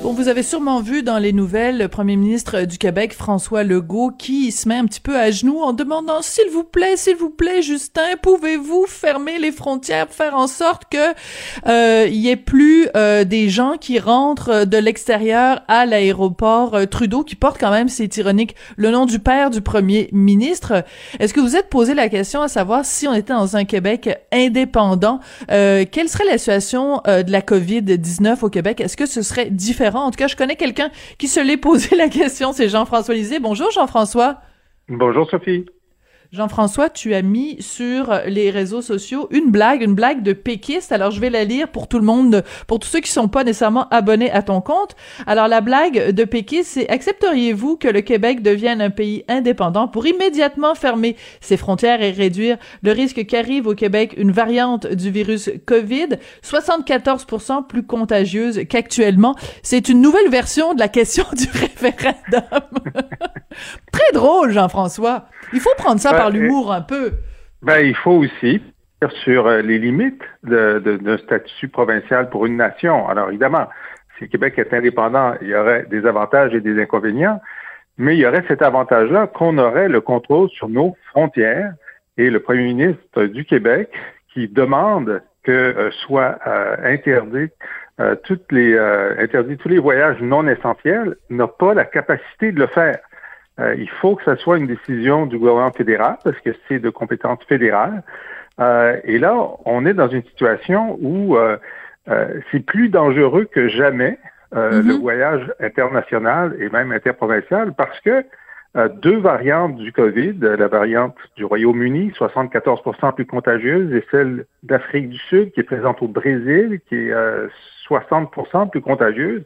Bon, vous avez sûrement vu dans les nouvelles le premier ministre du Québec, François Legault, qui se met un petit peu à genoux en demandant s'il vous plaît, s'il vous plaît, Justin, pouvez-vous fermer les frontières, faire en sorte que euh, il y ait plus euh, des gens qui rentrent de l'extérieur à l'aéroport euh, Trudeau, qui porte quand même, c'est ironique, le nom du père du premier ministre? Est-ce que vous êtes posé la question à savoir si on était dans un Québec indépendant, euh, quelle serait la situation euh, de la COVID-19 au Québec? Est-ce que ce serait différent? En tout cas, je connais quelqu'un qui se l'est posé la question, c'est Jean-François Lisée. Bonjour Jean-François. Bonjour Sophie. Jean-François, tu as mis sur les réseaux sociaux une blague, une blague de péquiste. Alors, je vais la lire pour tout le monde, pour tous ceux qui sont pas nécessairement abonnés à ton compte. Alors, la blague de péquiste, c'est accepteriez-vous que le Québec devienne un pays indépendant pour immédiatement fermer ses frontières et réduire le risque qu'arrive au Québec une variante du virus COVID, 74% plus contagieuse qu'actuellement. C'est une nouvelle version de la question du référendum. Très drôle, Jean-François. Il faut prendre ça par l'humour un peu. Ben, il faut aussi sur euh, les limites d'un statut provincial pour une nation. Alors, évidemment, si le Québec est indépendant, il y aurait des avantages et des inconvénients, mais il y aurait cet avantage-là qu'on aurait le contrôle sur nos frontières et le premier ministre du Québec qui demande que euh, soit euh, interdit euh, toutes les interdit tous les voyages non essentiels n'a pas la capacité de le faire. Euh, il faut que ce soit une décision du gouvernement fédéral parce que c'est de compétence fédérale. Euh, et là, on est dans une situation où euh, c'est plus dangereux que jamais le Mhm. voyage international et même interprovincial parce que deux variantes du COVID, la variante du Royaume-Uni, 74% plus contagieuse, et celle d'Afrique du Sud, qui est présente au Brésil, qui est 60% plus contagieuse.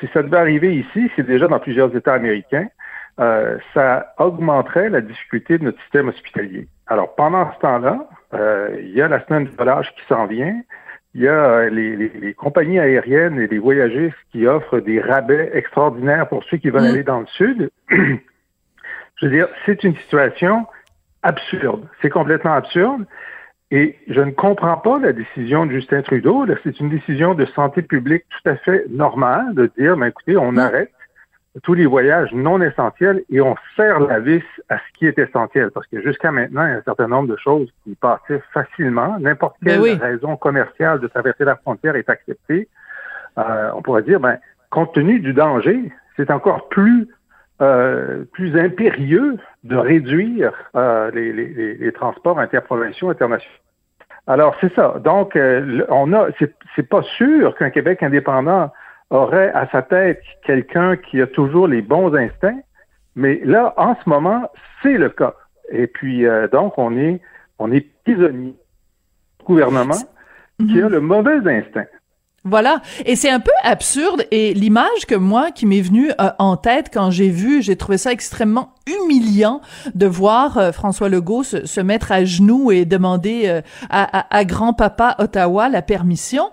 Si ça devait arriver ici, c'est déjà dans plusieurs États américains, euh, ça augmenterait la difficulté de notre système hospitalier. Alors, pendant ce temps-là, euh, il y a la semaine de relâche qui s'en vient. Il y a euh, les, les, les, compagnies aériennes et les voyagistes qui offrent des rabais extraordinaires pour ceux qui veulent mmh. aller dans le sud. Je veux dire, c'est une situation absurde. C'est complètement absurde. Et je ne comprends pas la décision de Justin Trudeau. C'est une décision de santé publique tout à fait normale de dire, ben, écoutez, on mmh. arrête tous les voyages non essentiels et on serre la vis à ce qui est essentiel. Parce que jusqu'à maintenant, il y a un certain nombre de choses qui passaient facilement. N'importe quelle oui. raison commerciale de traverser la frontière est acceptée. Euh, on pourrait dire, ben, compte tenu du danger, c'est encore plus euh, plus impérieux de réduire euh, les, les, les, transports interprovinciaux internationaux. Alors c'est ça. Donc euh, on a, c'est pas sûr qu'un Québec indépendant aurait à sa tête quelqu'un qui a toujours les bons instincts, mais là, en ce moment, c'est le cas. Et puis, euh, donc, on est, on est prisonnier du gouvernement mm -hmm. qui a le mauvais instinct. Voilà, et c'est un peu absurde et l'image que moi qui m'est venue euh, en tête quand j'ai vu, j'ai trouvé ça extrêmement humiliant de voir euh, François Legault se, se, mettre à genoux et demander euh, à, à, à grand-papa Ottawa la permission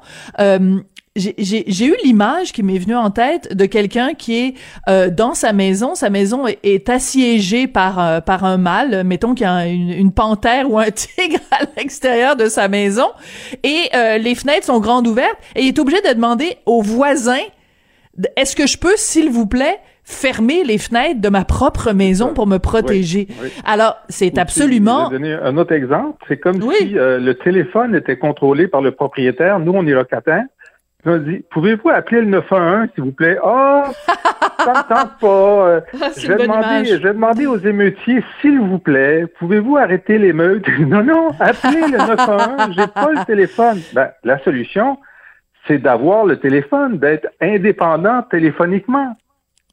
j'ai eu l'image qui m'est venue en tête de quelqu'un qui est euh, dans sa maison. Sa maison est, est assiégée par euh, par un mâle, mettons qu'il y a une, une, panthère ou un tigre à l'extérieur de sa maison, et euh, les fenêtres sont grandes ouvertes, et il est obligé de demander aux voisins est-ce que je peux, s'il vous plaît, fermer les fenêtres de ma propre maison pour me protéger? Oui, oui. Alors, c'est absolument... Je vais donner un autre exemple? C'est comme oui. si le téléphone était contrôlé par le propriétaire. Nous, on est locataires. On dit, pouvez-vous appeler le 911, s'il vous plaît? Oh, ça ne tente pas. je, vais demander, je vais demander aux émeutiers, s'il vous plaît, pouvez-vous arrêter l'émeute? non, non, appelez le 911, j'ai pas le téléphone. Ben, la solution, c'est d'avoir le téléphone, d'être indépendant téléphoniquement.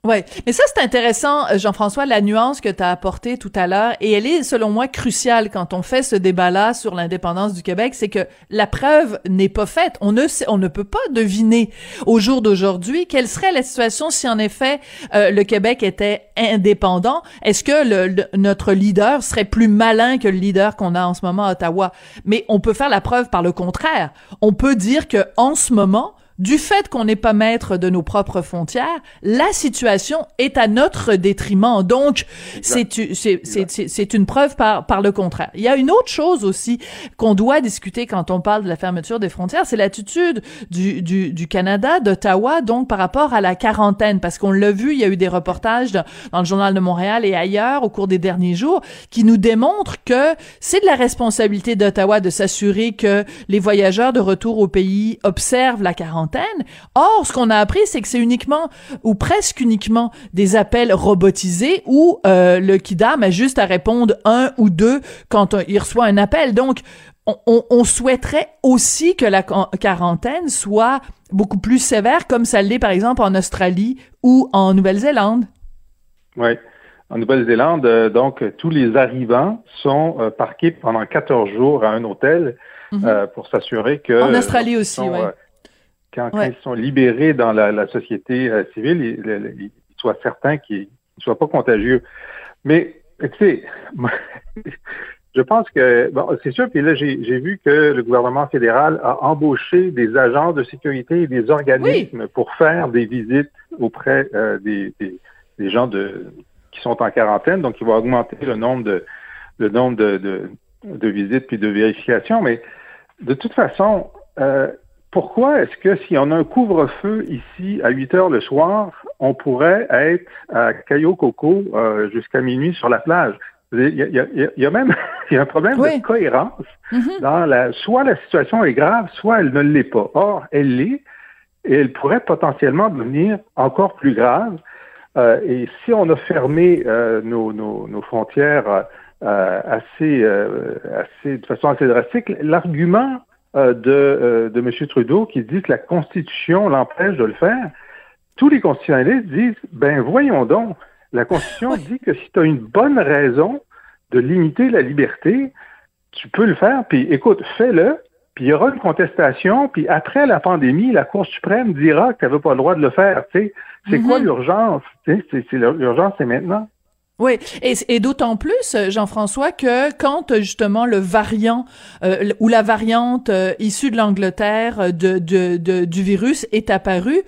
Ouais, mais ça c'est intéressant, euh, Jean-François, la nuance que tu as apportée tout à l'heure, et elle est selon moi cruciale quand on fait ce débat-là sur l'indépendance du Québec, c'est que la preuve n'est pas faite. On ne sait, on ne peut pas deviner au jour d'aujourd'hui quelle serait la situation si en effet euh, le Québec était indépendant. Est-ce que le, notre leader serait plus malin que le leader qu'on a en ce moment à Ottawa? Mais on peut faire la preuve par le contraire. On peut dire que en ce moment du fait qu'on n'est pas maître de nos propres frontières, la situation est à notre détriment. Donc, c'est une preuve par par le contraire. Il y a une autre chose aussi qu'on doit discuter quand on parle de la fermeture des frontières, c'est l'attitude du, du, du Canada, d'Ottawa, donc par rapport à la quarantaine, parce qu'on l'a vu, il y a eu des reportages dans, dans le journal de Montréal et ailleurs au cours des derniers jours qui nous démontrent que c'est de la responsabilité d'Ottawa de s'assurer que les voyageurs de retour au pays observent la quarantaine Or, ce qu'on a appris, c'est que c'est uniquement ou presque uniquement des appels robotisés où euh, le kidam a juste à répondre un ou deux quand il reçoit un appel. Donc, on, souhaiterait aussi que la quarantaine soit beaucoup plus sévère, comme ça l'est par exemple en Australie ou en Nouvelle-Zélande. Oui. En Nouvelle-Zélande, euh, donc, tous les arrivants sont euh, parqués pendant 14 jours à un hôtel mm-hmm. pour s'assurer que... En Australie aussi, oui quand, ils sont libérés dans la, société euh, civile, ils, soient certains qu'ils ne soient pas contagieux. Mais, tu sais, je pense que, bon, c'est sûr, puis là, j'ai vu que le gouvernement fédéral a embauché des agents de sécurité et des organismes pour faire des visites auprès euh, des, des, gens de, qui sont en quarantaine. Donc, il va augmenter le nombre de, le nombre de, de, de visites puis de vérifications. Mais de toute façon, euh, pourquoi est-ce que si on a un couvre-feu ici à 8 heures le soir, on pourrait être à Cayo Coco euh, jusqu'à minuit sur la plage? Il y a, même il y a un problème de cohérence mm-hmm. dans la soit la situation est grave, soit elle ne l'est pas. Or, elle l'est et elle pourrait potentiellement devenir encore plus grave. Euh, et si on a fermé euh, nos, nos, nos, frontières assez, assez de façon assez drastique, l'argument euh, de, euh, de M. Trudeau qui dit que la Constitution l'empêche de le faire, tous les constitutionnalistes disent, ben voyons donc, la Constitution dit que si tu as une bonne raison de limiter la liberté, tu peux le faire, puis écoute, fais-le, puis il y aura une contestation, puis après la pandémie, la Cour suprême dira que tu n'avais pas le droit de le faire. C'est quoi mm-hmm. l'urgence? L'urgence, c'est maintenant. Oui, et, et d'autant plus, Jean-François, que quand justement le variant euh, ou la variante euh, issue de l'Angleterre euh, de, de, de, du virus est apparue,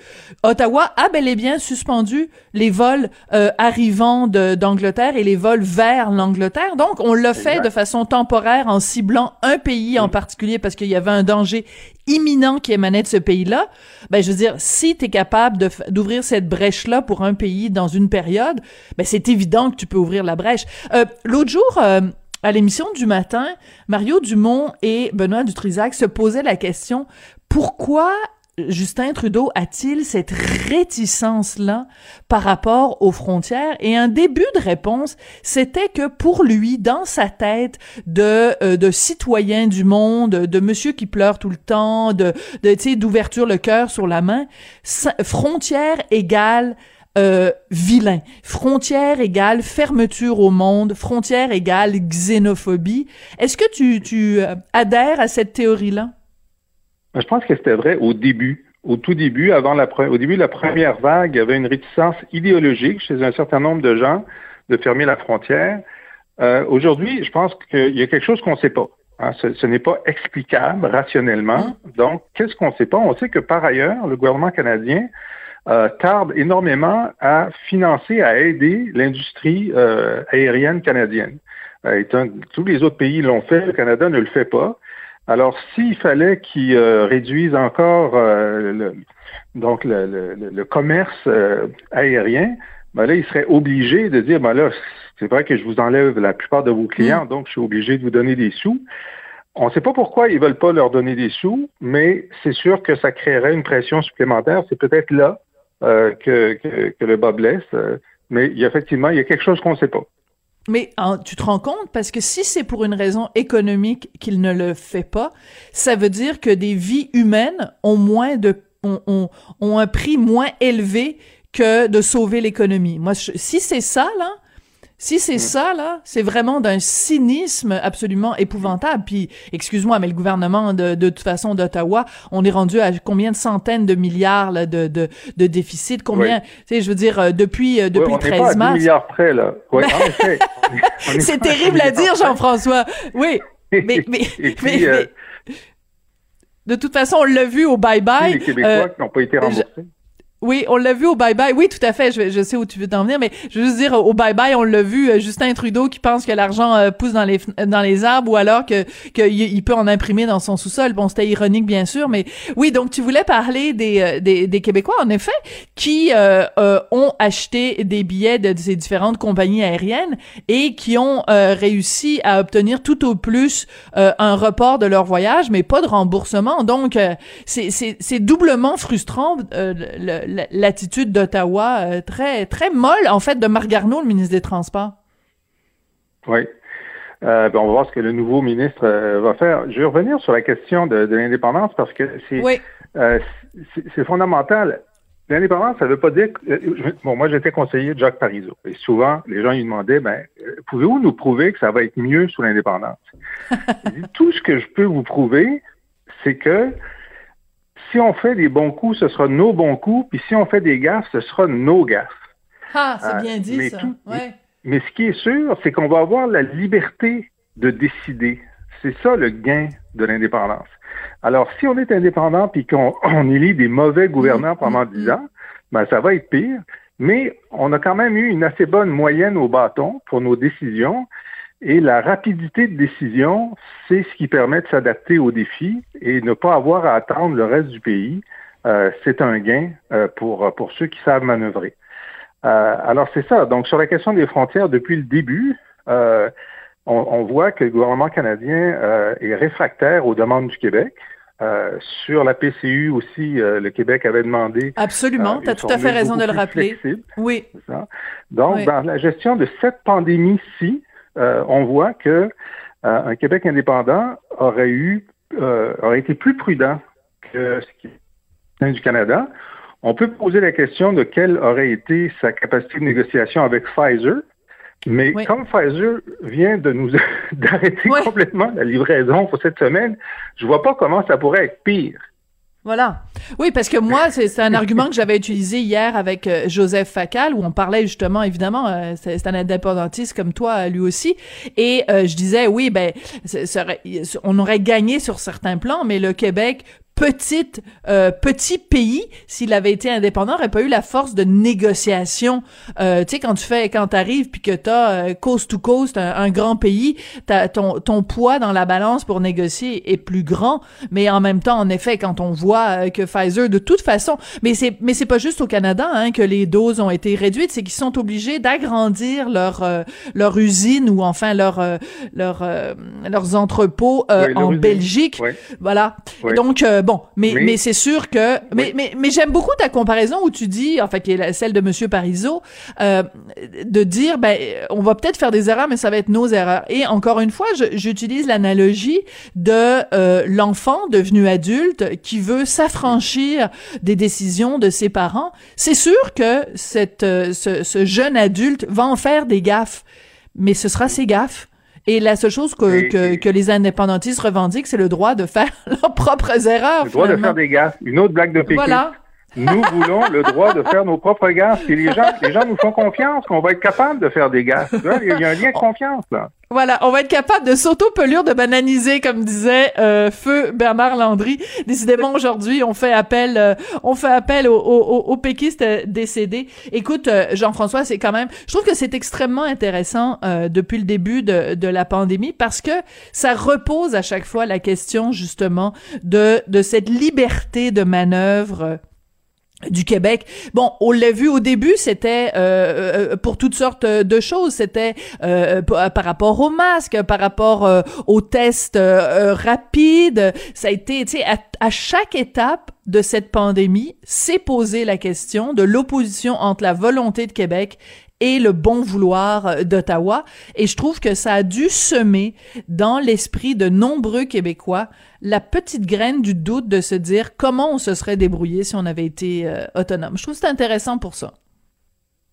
Ottawa a bel et bien suspendu les vols arrivant d'Angleterre et les vols vers l'Angleterre. Donc, on l'a fait de façon temporaire en ciblant un pays en particulier parce qu'il y avait un danger imminent qui émanait de ce pays-là, ben je veux dire, si tu es capable d'ouvrir cette brèche-là pour un pays dans une période, ben c'est évident que tu peux ouvrir la brèche. Euh, L'autre jour, euh, à l'émission du matin, Mario Dumont et Benoît Dutrisac se posaient la question pourquoi Justin Trudeau a-t-il cette réticence-là par rapport aux frontières? Et un début de réponse, c'était que pour lui, dans sa tête de, euh, de citoyen du monde, de monsieur qui pleure tout le temps, de, de d'ouverture le cœur sur la main, frontière égale euh, vilain. Frontière égale fermeture au monde, frontière égale xénophobie. Est-ce que tu, tu euh, adhères à cette théorie-là? Je pense que c'était vrai au début. Au tout début, avant la au début de la première vague, il y avait une réticence idéologique chez un certain nombre de gens de fermer la frontière. Euh, Aujourd'hui, je pense qu'il y a quelque chose qu'on ne sait pas. Hein. Ce, n'est pas explicable rationnellement. Hein? Donc, qu'est-ce qu'on ne sait pas? On sait que par ailleurs, le gouvernement canadien euh, tarde énormément à financer, à aider l'industrie euh, aérienne canadienne. Euh, tous les autres pays l'ont fait, le Canada ne le fait pas. Alors, s'il fallait qu'ils euh, réduisent encore euh, le, donc le, commerce euh, aérien, ben là, ils seraient obligés de dire, ben là, c'est vrai que je vous enlève la plupart de vos clients, mm. donc je suis obligé de vous donner des sous. On ne sait pas pourquoi ils veulent pas leur donner des sous, mais c'est sûr que ça créerait une pression supplémentaire. C'est peut-être là que, que, le bas blesse, mais il y a, effectivement, il y a quelque chose qu'on ne sait pas. Mais tu te rends compte? Parce que si c'est pour une raison économique qu'il ne le fait pas, ça veut dire que des vies humaines ont moins de ont, ont, ont un prix moins élevé que de sauver l'économie. Moi, si c'est ça, là, si c'est mm. ça, là, c'est vraiment d'un cynisme absolument épouvantable. Puis, excuse-moi, mais le gouvernement de, de toute façon d'Ottawa, on est rendu à combien de centaines de milliards là, de, de, de déficit? Combien, tu sais, je veux dire, euh, depuis, euh, depuis le 13 pas à 10 mars. milliards près, là. Ouais. On C'est à 10 terrible à dire. Jean-François. Oui. Mais, mais, puis, mais- euh, mais- de toute façon, on l'a vu au bye-bye. les Québécois Euh, qui n'ont pas été remboursés. Oui, on l'a vu au bye-bye. Oui, tout à fait. Je, sais où tu veux t'en venir, mais je veux juste dire, au bye-bye, on l'a vu, euh, Justin Trudeau qui pense que l'argent euh, pousse dans les fn- dans les arbres ou alors que qu'il il peut en imprimer dans son sous-sol. Bon, c'était ironique, bien sûr, mais oui, donc tu voulais parler des, euh, des, des Québécois, en effet, qui euh, euh, ont acheté des billets de ces différentes compagnies aériennes et qui ont euh, réussi à obtenir tout au plus euh, un report de leur voyage, mais pas de remboursement. Donc, euh, c'est- doublement frustrant euh, le- le- l'attitude d'Ottawa, euh, très très molle en fait de Marc Garneau, le ministre des Transports. Oui. Euh, ben, on va voir ce que le nouveau ministre euh, va faire. Je vais revenir sur la question de, de l'indépendance parce que c'est Oui, euh, c'est c'est fondamental. L'indépendance, ça ne veut pas dire que... bon, moi, j'étais conseiller de Jacques Parizeau. Et souvent, les gens lui demandaient, ben, pouvez-vous nous prouver que ça va être mieux sous l'indépendance? Tout ce que je peux vous prouver, c'est que si on fait des bons coups, ce sera nos bons coups, puis si on fait des gaffes, ce sera nos gaffes. ah, c'est Euh, bien dit mais ça. tout- Ouais. Mais ce qui est sûr, c'est qu'on va avoir la liberté de décider. C'est ça le gain de l'indépendance. Alors, si on est indépendant puis qu'on on élit des mauvais gouvernants pendant dix ans, ben ça va être pire. Mais on a quand même eu une assez bonne moyenne au bâton pour nos décisions. Et la rapidité de décision, c'est ce qui permet de s'adapter aux défis et ne pas avoir à attendre le reste du pays. Euh, c'est un gain euh, pour, pour ceux qui savent manœuvrer. Euh, alors c'est ça. Donc sur la question des frontières, depuis le début, euh, on, on voit que le gouvernement canadien euh, est réfractaire aux demandes du Québec. Euh, sur la PCU aussi, euh, le Québec avait demandé. Absolument, tu as tout à fait raison de le rappeler. flexible, Oui, ça. Donc Oui. dans la gestion de cette pandémie-ci, euh, on voit que euh, un Québec indépendant aurait eu euh, aurait été plus prudent que ce qui est du Canada. On peut poser la question de quelle aurait été sa capacité de négociation avec Pfizer, mais Oui. comme Pfizer vient de nous d'arrêter Oui. complètement la livraison pour cette semaine, je vois pas comment ça pourrait être pire. Voilà. Oui, parce que moi, c'est un argument que j'avais utilisé hier avec euh, Joseph Facal, où on parlait justement, évidemment, euh, c'est un indépendantiste comme toi, euh, lui aussi, et euh, je disais, oui, ben, on aurait gagné sur certains plans, mais le Québec petite euh, petit pays s'il avait été indépendant aurait pas eu la force de négociation euh, tu sais quand tu fais quand t'arrives puis que t'as euh, coast to coast un, un grand pays t'as ton ton poids dans la balance pour négocier est plus grand mais en même temps en effet quand on voit euh, que Pfizer de toute façon mais c'est mais c'est pas juste au Canada hein, que les doses ont été réduites c'est qu'ils sont obligés d'agrandir leur euh, leur usine ou enfin leur euh, leur euh, leurs entrepôts euh, Oui, en. Belgique Oui. voilà. Oui. Donc euh, bon, mais mais, Mais- c'est sûr que mais Oui. mais mais j'aime beaucoup ta comparaison où tu dis enfin qui est celle de monsieur Parizeau euh, de dire ben on va peut-être faire des erreurs mais ça va être nos erreurs. Et encore une fois, j'utilise l'analogie de euh, l'enfant devenu adulte qui veut s'affranchir des décisions de ses parents. C'est sûr que cette euh, ce, ce jeune adulte va en faire des gaffes, mais ce sera ses gaffes. Et la seule chose que, Et- que, que les indépendantistes revendiquent, c'est le droit de faire leurs propres erreurs. Le droit de faire des gaffes. Une autre blague de Pékin. Voilà. Nous voulons le droit de faire nos propres gaffes. Et les gens, les gens nous font confiance qu'on va être capable de faire des gaffes. Il y a un lien de confiance, là. Voilà, on va être capable de s'auto-pelure, de bananiser, comme disait euh, feu Bernard Landry. Décidément, aujourd'hui, on fait appel, euh, on fait appel aux, aux, aux péquistes euh, décédés. Écoute, euh, Jean-François, c'est quand même, je trouve que c'est extrêmement intéressant euh, depuis le début de, de la pandémie parce que ça repose à chaque fois la question justement de de cette liberté de manœuvre. Euh, du Québec. Bon, on l'a vu au début, c'était euh, euh, pour toutes sortes de choses. C'était euh, p- par rapport aux masques, par rapport euh, aux tests euh, euh, rapides. Ça a été, tu sais, à, à chaque étape de cette pandémie, s'est posé la question de l'opposition entre la volonté de Québec et le bon vouloir euh, d'Ottawa. Et je trouve que ça a dû semer dans l'esprit de nombreux Québécois la petite graine du doute de se dire comment on se serait débrouillé si on avait été euh, autonome. Je trouve que c'est intéressant pour ça.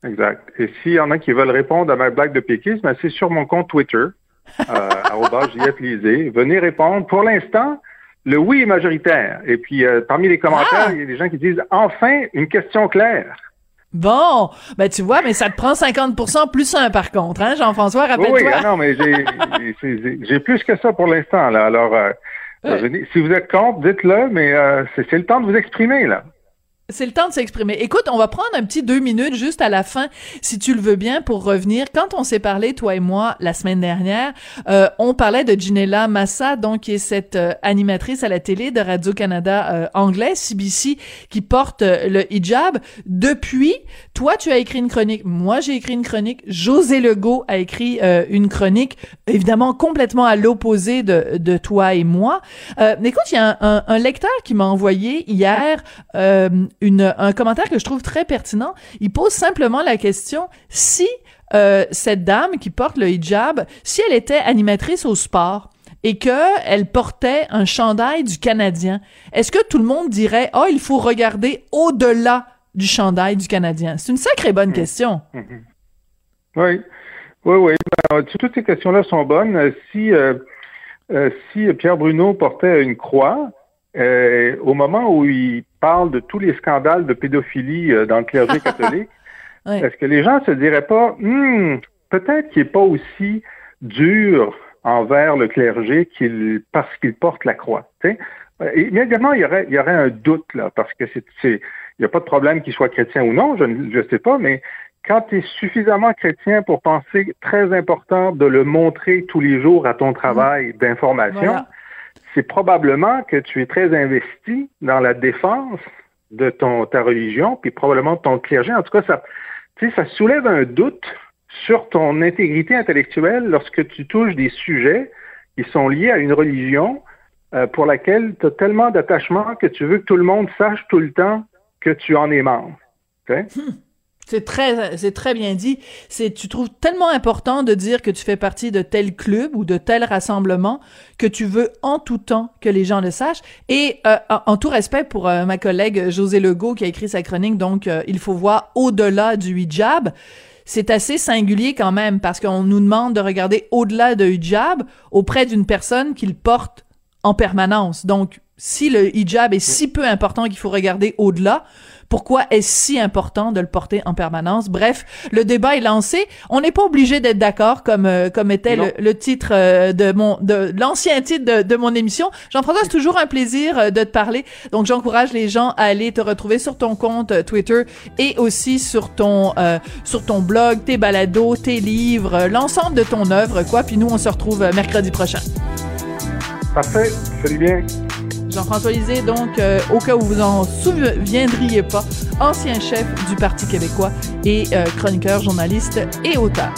Exact. Et s'il y en a qui veulent répondre à ma blague de péquisme, c'est sur mon compte Twitter, euh, Venez répondre. Pour l'instant, le oui est majoritaire. Et puis, euh, parmi les commentaires, Ah! il y a des gens qui disent enfin une question claire. Bon, ben tu vois, mais ça te prend 50% plus un par contre, hein, Jean-François, Oui, rappelle-toi. oui, ah non, mais j'ai- plus que ça pour l'instant. là. Alors, euh, Ouais. venez- si vous êtes contre, dites-le, mais euh, c'est le temps de vous exprimer là. C'est le temps de s'exprimer. Écoute, on va prendre un petit deux minutes juste à la fin, si tu le veux bien, pour revenir. Quand on s'est parlé, toi et moi, la semaine dernière, euh, on parlait de Ginella Massa, donc qui est cette euh, animatrice à la télé de Radio-Canada euh, anglais, CBC, qui porte euh, le hijab. Depuis, toi, tu as écrit une chronique. Moi, j'ai écrit une chronique. José Legault a écrit euh, une chronique, évidemment complètement à l'opposé de, de toi et moi. Écoute, il y a un, un- un lecteur qui m'a envoyé hier une, un commentaire que je trouve très pertinent. Il pose simplement la question si euh, cette dame qui porte le hijab, si elle était animatrice au sport et que elle portait un chandail du Canadien, est-ce que tout le monde dirait oh il faut regarder au-delà du chandail du Canadien C'est une sacrée bonne question. Oui, oui, oui. Ben, tu- toutes ces questions-là sont bonnes. Euh, Si, euh, euh, si Pierre Bruno portait une croix, euh, au moment où il parle de tous les scandales de pédophilie euh, dans le clergé catholique, Ouais. est-ce que les gens se diraient pas, Hmm, peut-être qu'il n'est pas aussi dur envers le clergé qu'il parce qu'il porte la croix. tu sais? Euh, Immédiatement, il y aurait, il y aurait un doute là, parce que c'est, c'est- il n'y a pas de problème qu'il soit chrétien ou non, je ne sais pas, mais quand tu es suffisamment chrétien pour penser très important de le montrer tous les jours à ton travail d'information, Voilà. C'est probablement que tu es très investi dans la défense de ton ta religion, puis probablement de ton clergé. En tout cas, ça, ça soulève un doute sur ton intégrité intellectuelle lorsque tu touches des sujets qui sont liés à une religion euh, pour laquelle tu as tellement d'attachement que tu veux que tout le monde sache tout le temps que tu en es membre. C'est très, c'est très bien dit. C'est, tu trouves tellement important de dire que tu fais partie de tel club ou de tel rassemblement que tu veux en tout temps que les gens le sachent. Et euh, en, en tout respect pour euh, ma collègue José Legault qui a écrit sa chronique, donc euh, il faut voir au-delà du hijab. C'est assez singulier quand même parce qu'on nous demande de regarder au-delà de hijab auprès d'une personne qu'il porte en permanence. Donc, si le hijab est si peu important qu'il faut regarder au-delà, pourquoi est-ce si important de le porter en permanence? Bref, le débat est lancé. On n'est pas obligé d'être d'accord comme euh, comme était le, le titre euh, de mon de l'ancien titre de, de mon émission. Jean-François, c'est toujours un plaisir euh, de te parler. Donc j'encourage les gens à aller te retrouver sur ton compte Twitter et aussi sur ton euh, sur ton blog, tes balados, tes livres, l'ensemble de ton œuvre quoi. Puis nous on se retrouve mercredi prochain. Parfait, salut bien. Jean-François Lisée, donc, euh, au cas où vous en souviendriez pas, ancien chef du Parti québécois et euh, chroniqueur, journaliste et auteur.